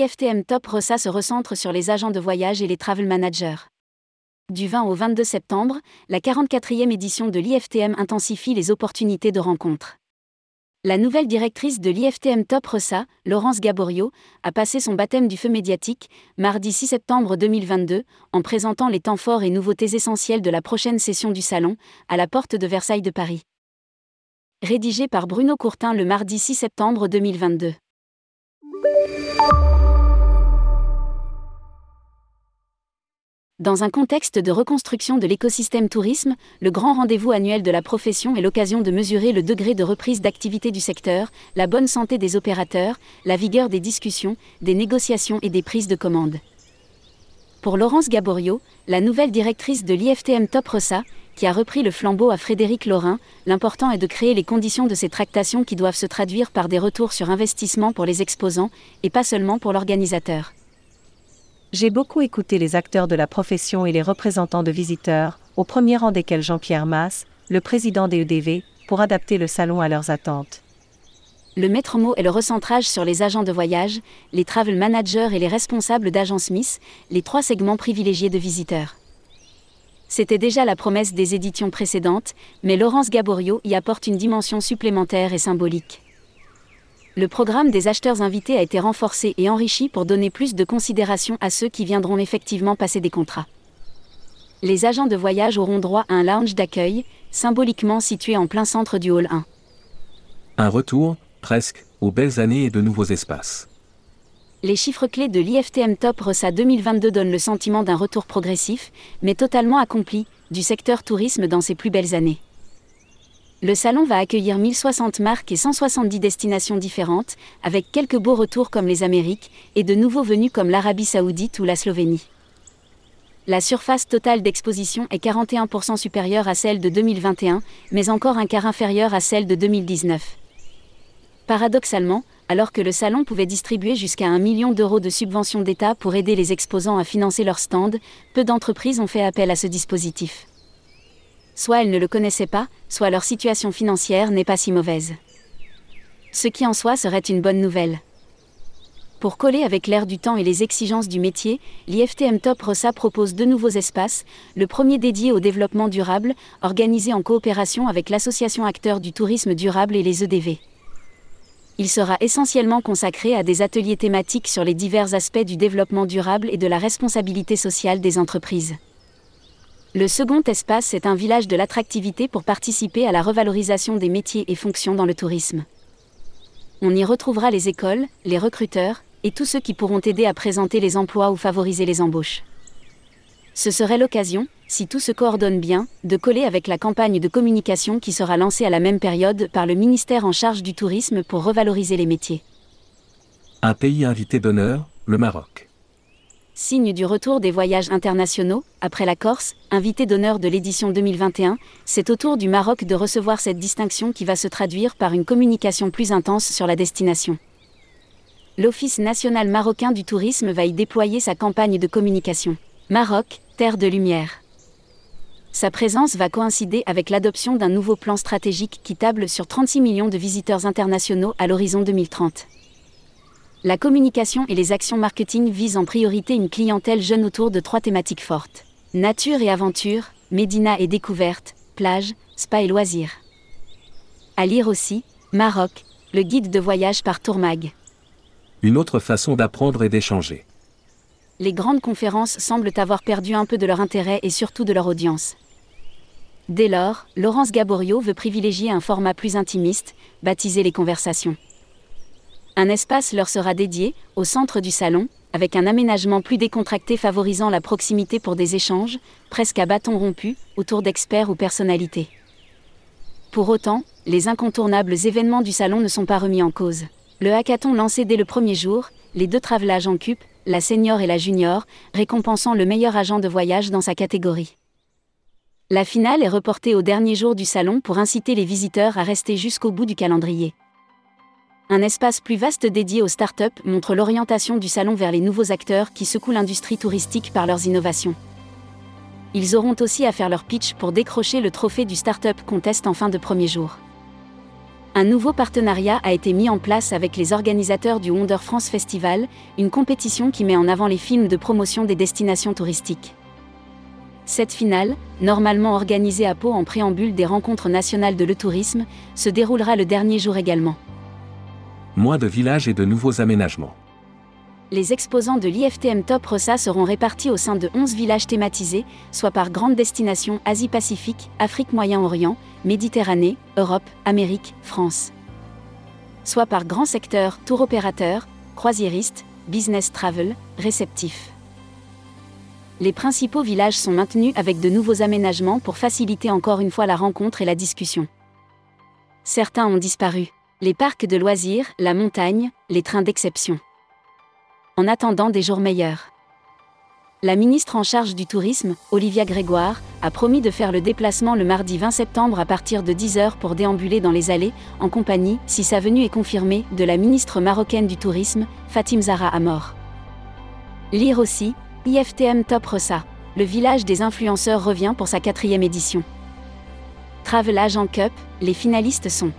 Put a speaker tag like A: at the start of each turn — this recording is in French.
A: l'IFTM Top Rossa se recentre sur les agents de voyage et les travel managers. Du 20 au 22 septembre, la 44e édition de l'IFTM intensifie les opportunités de rencontres. La nouvelle directrice de l'IFTM Top Rossa, Laurence Gaborio, a passé son baptême du feu médiatique, mardi 6 septembre 2022, en présentant les temps forts et nouveautés essentielles de la prochaine session du salon, à la porte de Versailles de Paris. Rédigé par Bruno Courtin le mardi 6 septembre 2022. Dans un contexte de reconstruction de l'écosystème tourisme, le grand rendez-vous annuel de la profession est l'occasion de mesurer le degré de reprise d'activité du secteur, la bonne santé des opérateurs, la vigueur des discussions, des négociations et des prises de commandes. Pour Laurence Gaborio, la nouvelle directrice de l'IFTM Top Rossa, qui a repris le flambeau à Frédéric Laurin, l'important est de créer les conditions de ces tractations qui doivent se traduire par des retours sur investissement pour les exposants, et pas seulement pour l'organisateur.
B: J'ai beaucoup écouté les acteurs de la profession et les représentants de visiteurs, au premier rang desquels Jean-Pierre Masse, le président des EDV, pour adapter le salon à leurs attentes.
A: Le maître mot est le recentrage sur les agents de voyage, les travel managers et les responsables d'agence Smith, les trois segments privilégiés de visiteurs. C'était déjà la promesse des éditions précédentes, mais Laurence Gaborio y apporte une dimension supplémentaire et symbolique le programme des acheteurs invités a été renforcé et enrichi pour donner plus de considération à ceux qui viendront effectivement passer des contrats. Les agents de voyage auront droit à un lounge d'accueil, symboliquement situé en plein centre du hall 1.
C: Un retour, presque, aux belles années et de nouveaux espaces.
A: Les chiffres clés de l'IFTM Top RESA 2022 donnent le sentiment d'un retour progressif, mais totalement accompli, du secteur tourisme dans ses plus belles années. Le salon va accueillir 1060 marques et 170 destinations différentes, avec quelques beaux retours comme les Amériques, et de nouveaux venus comme l'Arabie saoudite ou la Slovénie. La surface totale d'exposition est 41% supérieure à celle de 2021, mais encore un quart inférieure à celle de 2019. Paradoxalement, alors que le salon pouvait distribuer jusqu'à un million d'euros de subventions d'État pour aider les exposants à financer leurs stands, peu d'entreprises ont fait appel à ce dispositif soit elles ne le connaissaient pas, soit leur situation financière n'est pas si mauvaise. Ce qui en soi serait une bonne nouvelle. Pour coller avec l'air du temps et les exigences du métier, l'IFTM Top Rossa propose deux nouveaux espaces, le premier dédié au développement durable, organisé en coopération avec l'Association Acteurs du Tourisme Durable et les EDV. Il sera essentiellement consacré à des ateliers thématiques sur les divers aspects du développement durable et de la responsabilité sociale des entreprises. Le second espace est un village de l'attractivité pour participer à la revalorisation des métiers et fonctions dans le tourisme. On y retrouvera les écoles, les recruteurs, et tous ceux qui pourront aider à présenter les emplois ou favoriser les embauches. Ce serait l'occasion, si tout se coordonne bien, de coller avec la campagne de communication qui sera lancée à la même période par le ministère en charge du tourisme pour revaloriser les métiers.
C: Un pays invité d'honneur, le Maroc.
A: Signe du retour des voyages internationaux, après la Corse, invité d'honneur de l'édition 2021, c'est au tour du Maroc de recevoir cette distinction qui va se traduire par une communication plus intense sur la destination. L'Office national marocain du tourisme va y déployer sa campagne de communication. Maroc, terre de lumière. Sa présence va coïncider avec l'adoption d'un nouveau plan stratégique qui table sur 36 millions de visiteurs internationaux à l'horizon 2030. La communication et les actions marketing visent en priorité une clientèle jeune autour de trois thématiques fortes. Nature et aventure, Médina et découverte, plage, spa et loisirs. À lire aussi, Maroc, le guide de voyage par Tourmag.
C: Une autre façon d'apprendre et d'échanger.
A: Les grandes conférences semblent avoir perdu un peu de leur intérêt et surtout de leur audience. Dès lors, Laurence Gaborio veut privilégier un format plus intimiste, baptisé les conversations. Un espace leur sera dédié, au centre du salon, avec un aménagement plus décontracté favorisant la proximité pour des échanges, presque à bâton rompu, autour d'experts ou personnalités. Pour autant, les incontournables événements du salon ne sont pas remis en cause. Le hackathon lancé dès le premier jour, les deux travelages en cup, la senior et la junior, récompensant le meilleur agent de voyage dans sa catégorie. La finale est reportée au dernier jour du salon pour inciter les visiteurs à rester jusqu'au bout du calendrier. Un espace plus vaste dédié aux startups montre l'orientation du salon vers les nouveaux acteurs qui secouent l'industrie touristique par leurs innovations. Ils auront aussi à faire leur pitch pour décrocher le trophée du Startup Contest en fin de premier jour. Un nouveau partenariat a été mis en place avec les organisateurs du Wonder France Festival, une compétition qui met en avant les films de promotion des destinations touristiques. Cette finale, normalement organisée à Pau en préambule des rencontres nationales de le tourisme, se déroulera le dernier jour également.
C: Mois de village et de nouveaux aménagements.
A: Les exposants de l'IFTM Top Rossa seront répartis au sein de 11 villages thématisés, soit par grandes destinations Asie-Pacifique, Afrique Moyen-Orient, Méditerranée, Europe, Amérique, France. Soit par grands secteurs tour opérateurs, croisiéristes, business travel, réceptifs. Les principaux villages sont maintenus avec de nouveaux aménagements pour faciliter encore une fois la rencontre et la discussion. Certains ont disparu. Les parcs de loisirs, la montagne, les trains d'exception en attendant des jours meilleurs. La ministre en charge du tourisme, Olivia Grégoire, a promis de faire le déplacement le mardi 20 septembre à partir de 10h pour déambuler dans les allées, en compagnie, si sa venue est confirmée, de la ministre marocaine du tourisme, Fatim Zahra Amor. Lire aussi, IFTM Top Rossa. Le village des influenceurs revient pour sa quatrième édition. Travel Agent Cup, les finalistes sont